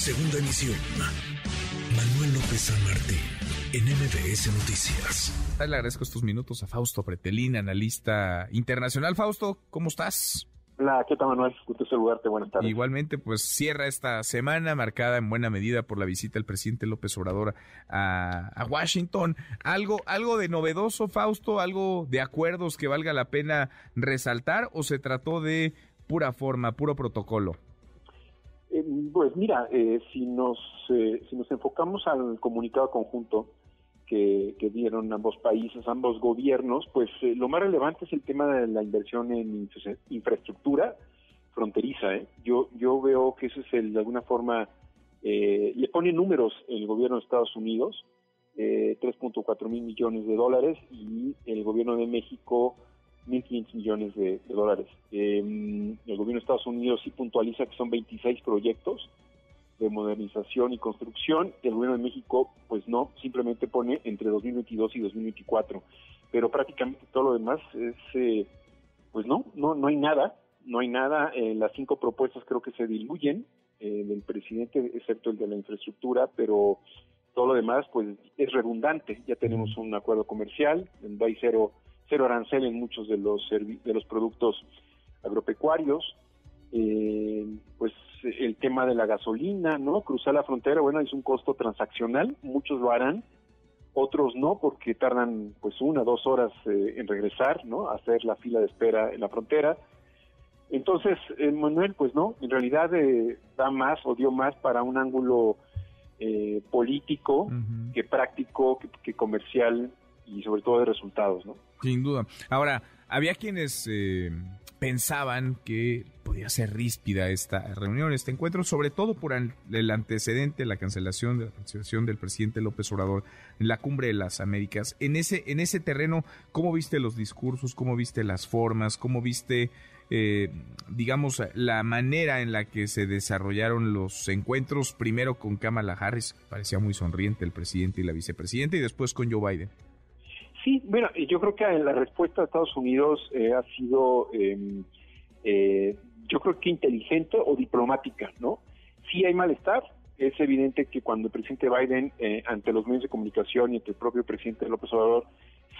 Segunda emisión. Manuel López San Martín, en MBS Noticias. Le agradezco estos minutos a Fausto Pretelín, analista internacional. Fausto, ¿cómo estás? Hola, ¿qué tal Manuel? Gusto saludarte, buenas tardes. Igualmente, pues cierra esta semana marcada en buena medida por la visita del presidente López Obrador a, a, Washington. ¿Algo, ¿Algo de novedoso, Fausto? ¿Algo de acuerdos que valga la pena resaltar o se trató de pura forma, puro protocolo? Eh, pues mira, eh, si, nos, eh, si nos enfocamos al comunicado conjunto, que, dieron ambos países, ambos gobiernos, pues eh, lo más relevante es el tema de la inversión en infraestructura fronteriza. ¿eh? Yo, yo veo que eso es el, de alguna forma, eh, le pone números el gobierno de Estados Unidos, 3.4 mil millones de dólares y el gobierno de México 1.500 millones de, de dólares. el gobierno de Estados Unidos sí puntualiza que son 26 proyectos de modernización y construcción. El gobierno de México, pues no, simplemente pone entre 2022 y 2024. Pero prácticamente todo lo demás es, eh, pues no, no, no hay nada, no hay nada. Eh, las cinco propuestas creo que se diluyen eh, del presidente, excepto el de la infraestructura, pero todo lo demás, pues es redundante. Ya tenemos un acuerdo comercial, donde hay cero, cero arancel en muchos de los de los productos agropecuarios. Eh, pues el tema de la gasolina, ¿no? Cruzar la frontera, bueno, es un costo transaccional, muchos lo harán, otros no, porque tardan pues una, dos horas eh, en regresar, ¿no? Hacer la fila de espera en la frontera. Entonces, eh, Manuel, pues no, en realidad eh, da más o dio más para un ángulo político que práctico, que, comercial y sobre todo de resultados, ¿no? Sin duda. Ahora, había quienes pensaban que podía ser ríspida esta reunión, este encuentro, sobre todo por el antecedente, la cancelación de la participación del presidente López Obrador en la cumbre de las Américas. En ese, en ese terreno, ¿cómo viste los discursos? ¿Cómo viste las formas? ¿Cómo viste, eh, digamos, la manera en la que se desarrollaron los encuentros? Primero con Kamala Harris, parecía muy sonriente el presidente y la vicepresidenta, y después con Joe Biden. Sí, bueno, yo creo que la respuesta de Estados Unidos eh, ha sido, em, eh, yo creo que inteligente o diplomática, ¿no? Sí hay malestar, es evidente que cuando el presidente Biden, eh, ante los medios de comunicación y ante el propio presidente López Obrador,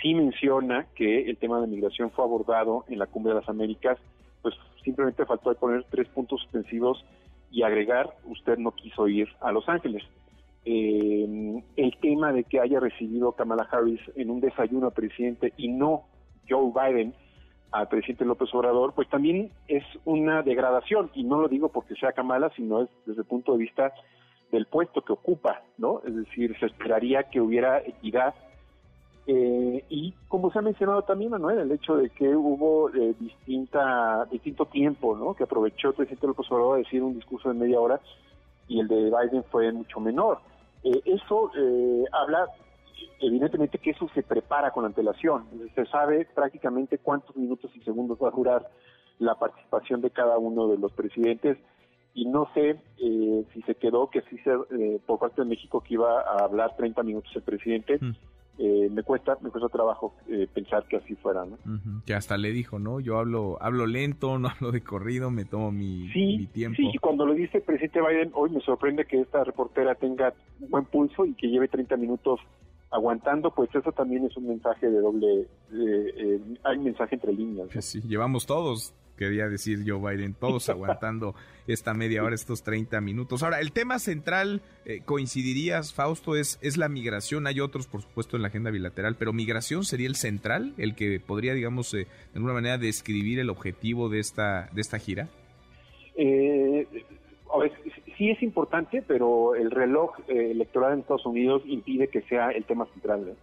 sí menciona que el tema de migración fue abordado en la Cumbre de las Américas, pues simplemente faltó poner tres puntos suspensivos y agregar, usted no quiso ir a Los Ángeles eh, el tema de que haya recibido Kamala Harris en un desayuno al presidente y no Joe Biden al presidente López Obrador, pues también es una degradación, y no lo digo porque sea Kamala, sino es desde el punto de vista del puesto que ocupa, ¿no? Es decir, se esperaría que hubiera equidad. Eh, y como se ha mencionado también, Manuel, el hecho de que hubo eh, distinta, distinto tiempo, ¿no? Que aprovechó el presidente López Obrador a decir un discurso de media hora y el de Biden fue mucho menor. Eh, eso eh, habla evidentemente que eso se prepara con antelación. Se sabe prácticamente cuántos minutos y segundos va a durar la participación de cada uno de los presidentes y no sé eh, si se quedó que sí se, por parte de México que iba a hablar 30 minutos el presidente. Mm. Eh, me cuesta me cuesta trabajo eh, pensar que así fuera no que hasta le dijo no yo hablo hablo lento no hablo de corrido me tomo mi, tiempo. sí y cuando lo dice el presidente Biden hoy me sorprende que esta reportera tenga buen pulso y que lleve 30 minutos aguantando, pues eso también es un mensaje de doble, eh, hay mensaje entre líneas. Sí, llevamos todos quería decir Joe Biden, todos aguantando esta media hora, estos 30 minutos. Ahora, el tema central, eh, coincidirías, Fausto, es, es la migración. Hay otros, por supuesto, en la agenda bilateral, pero migración sería el central, el que podría, digamos, eh, de alguna manera describir el objetivo de esta, de esta gira. Eh, sí es importante, pero el reloj eh, electoral en Estados Unidos impide que sea el tema central.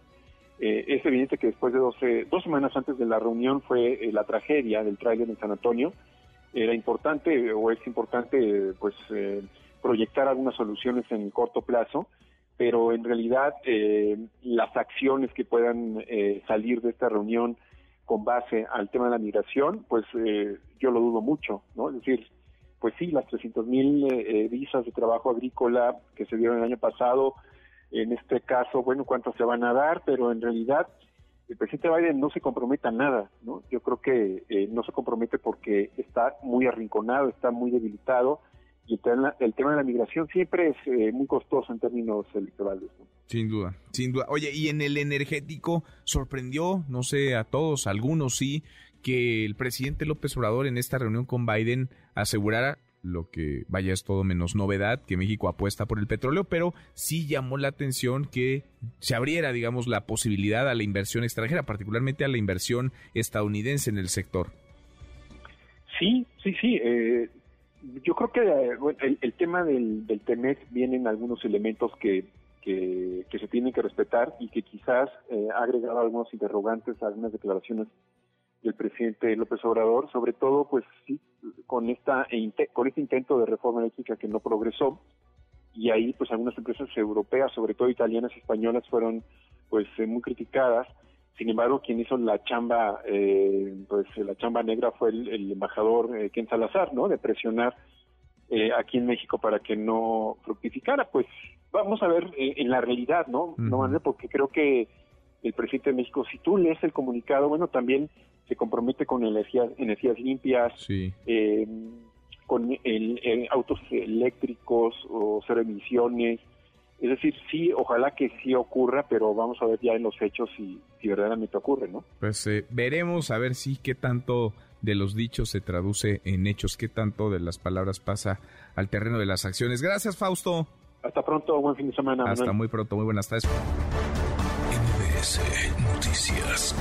Eh, es evidente que después de 12, dos semanas antes de la reunión fue eh, la tragedia del tráiler en San Antonio. Era importante o es importante pues proyectar algunas soluciones en corto plazo, pero en realidad las acciones que puedan salir de esta reunión con base al tema de la migración, pues yo lo dudo mucho, ¿no? Es decir, pues sí, las 300 mil visas de trabajo agrícola que se dieron el año pasado, en este caso, bueno, cuántos se van a dar, pero en realidad el presidente Biden no se compromete a nada, ¿no? Yo creo que eh, no se compromete porque está muy arrinconado, está muy debilitado y el tema, el tema de la migración siempre es eh, muy costoso en términos electorales. Sin duda, sin duda. Oye, y en el energético sorprendió, no sé, a todos, algunos sí, que el presidente López Obrador en esta reunión con Biden asegurara lo que vaya es todo menos novedad, que México apuesta por el petróleo, pero sí llamó la atención que se abriera, digamos, la posibilidad a la inversión extranjera, particularmente a la inversión estadounidense en el sector. Sí, sí, sí. Eh, yo creo que el, tema del, del TEMEC vienen algunos elementos que, que, se tienen que respetar y que quizás eh, ha agregado algunos interrogantes algunas declaraciones del presidente López Obrador, sobre todo pues sí, con esta con este intento de reforma eléctrica que no progresó y ahí pues algunas empresas europeas, sobre todo italianas y españolas fueron pues eh, muy criticadas. Sin embargo, quien hizo la chamba eh, pues la chamba negra fue el, embajador eh, Ken Salazar, ¿no? De presionar eh, aquí en México para que no fructificara, pues vamos a ver en la realidad, ¿no? No, porque creo que el presidente de México, si tú lees el comunicado, bueno, también se compromete con energías, energías limpias, eh, con el, autos eléctricos o cero emisiones. Es decir, sí, ojalá que sí ocurra, pero vamos a ver ya en los hechos si, si verdaderamente ocurre, ¿no? Pues eh, veremos a ver si qué tanto de los dichos se traduce en hechos, qué tanto de las palabras pasa al terreno de las acciones. Gracias, Fausto. Hasta pronto, buen fin de semana. Hasta muy pronto, muy buenas tardes. NBS Noticias.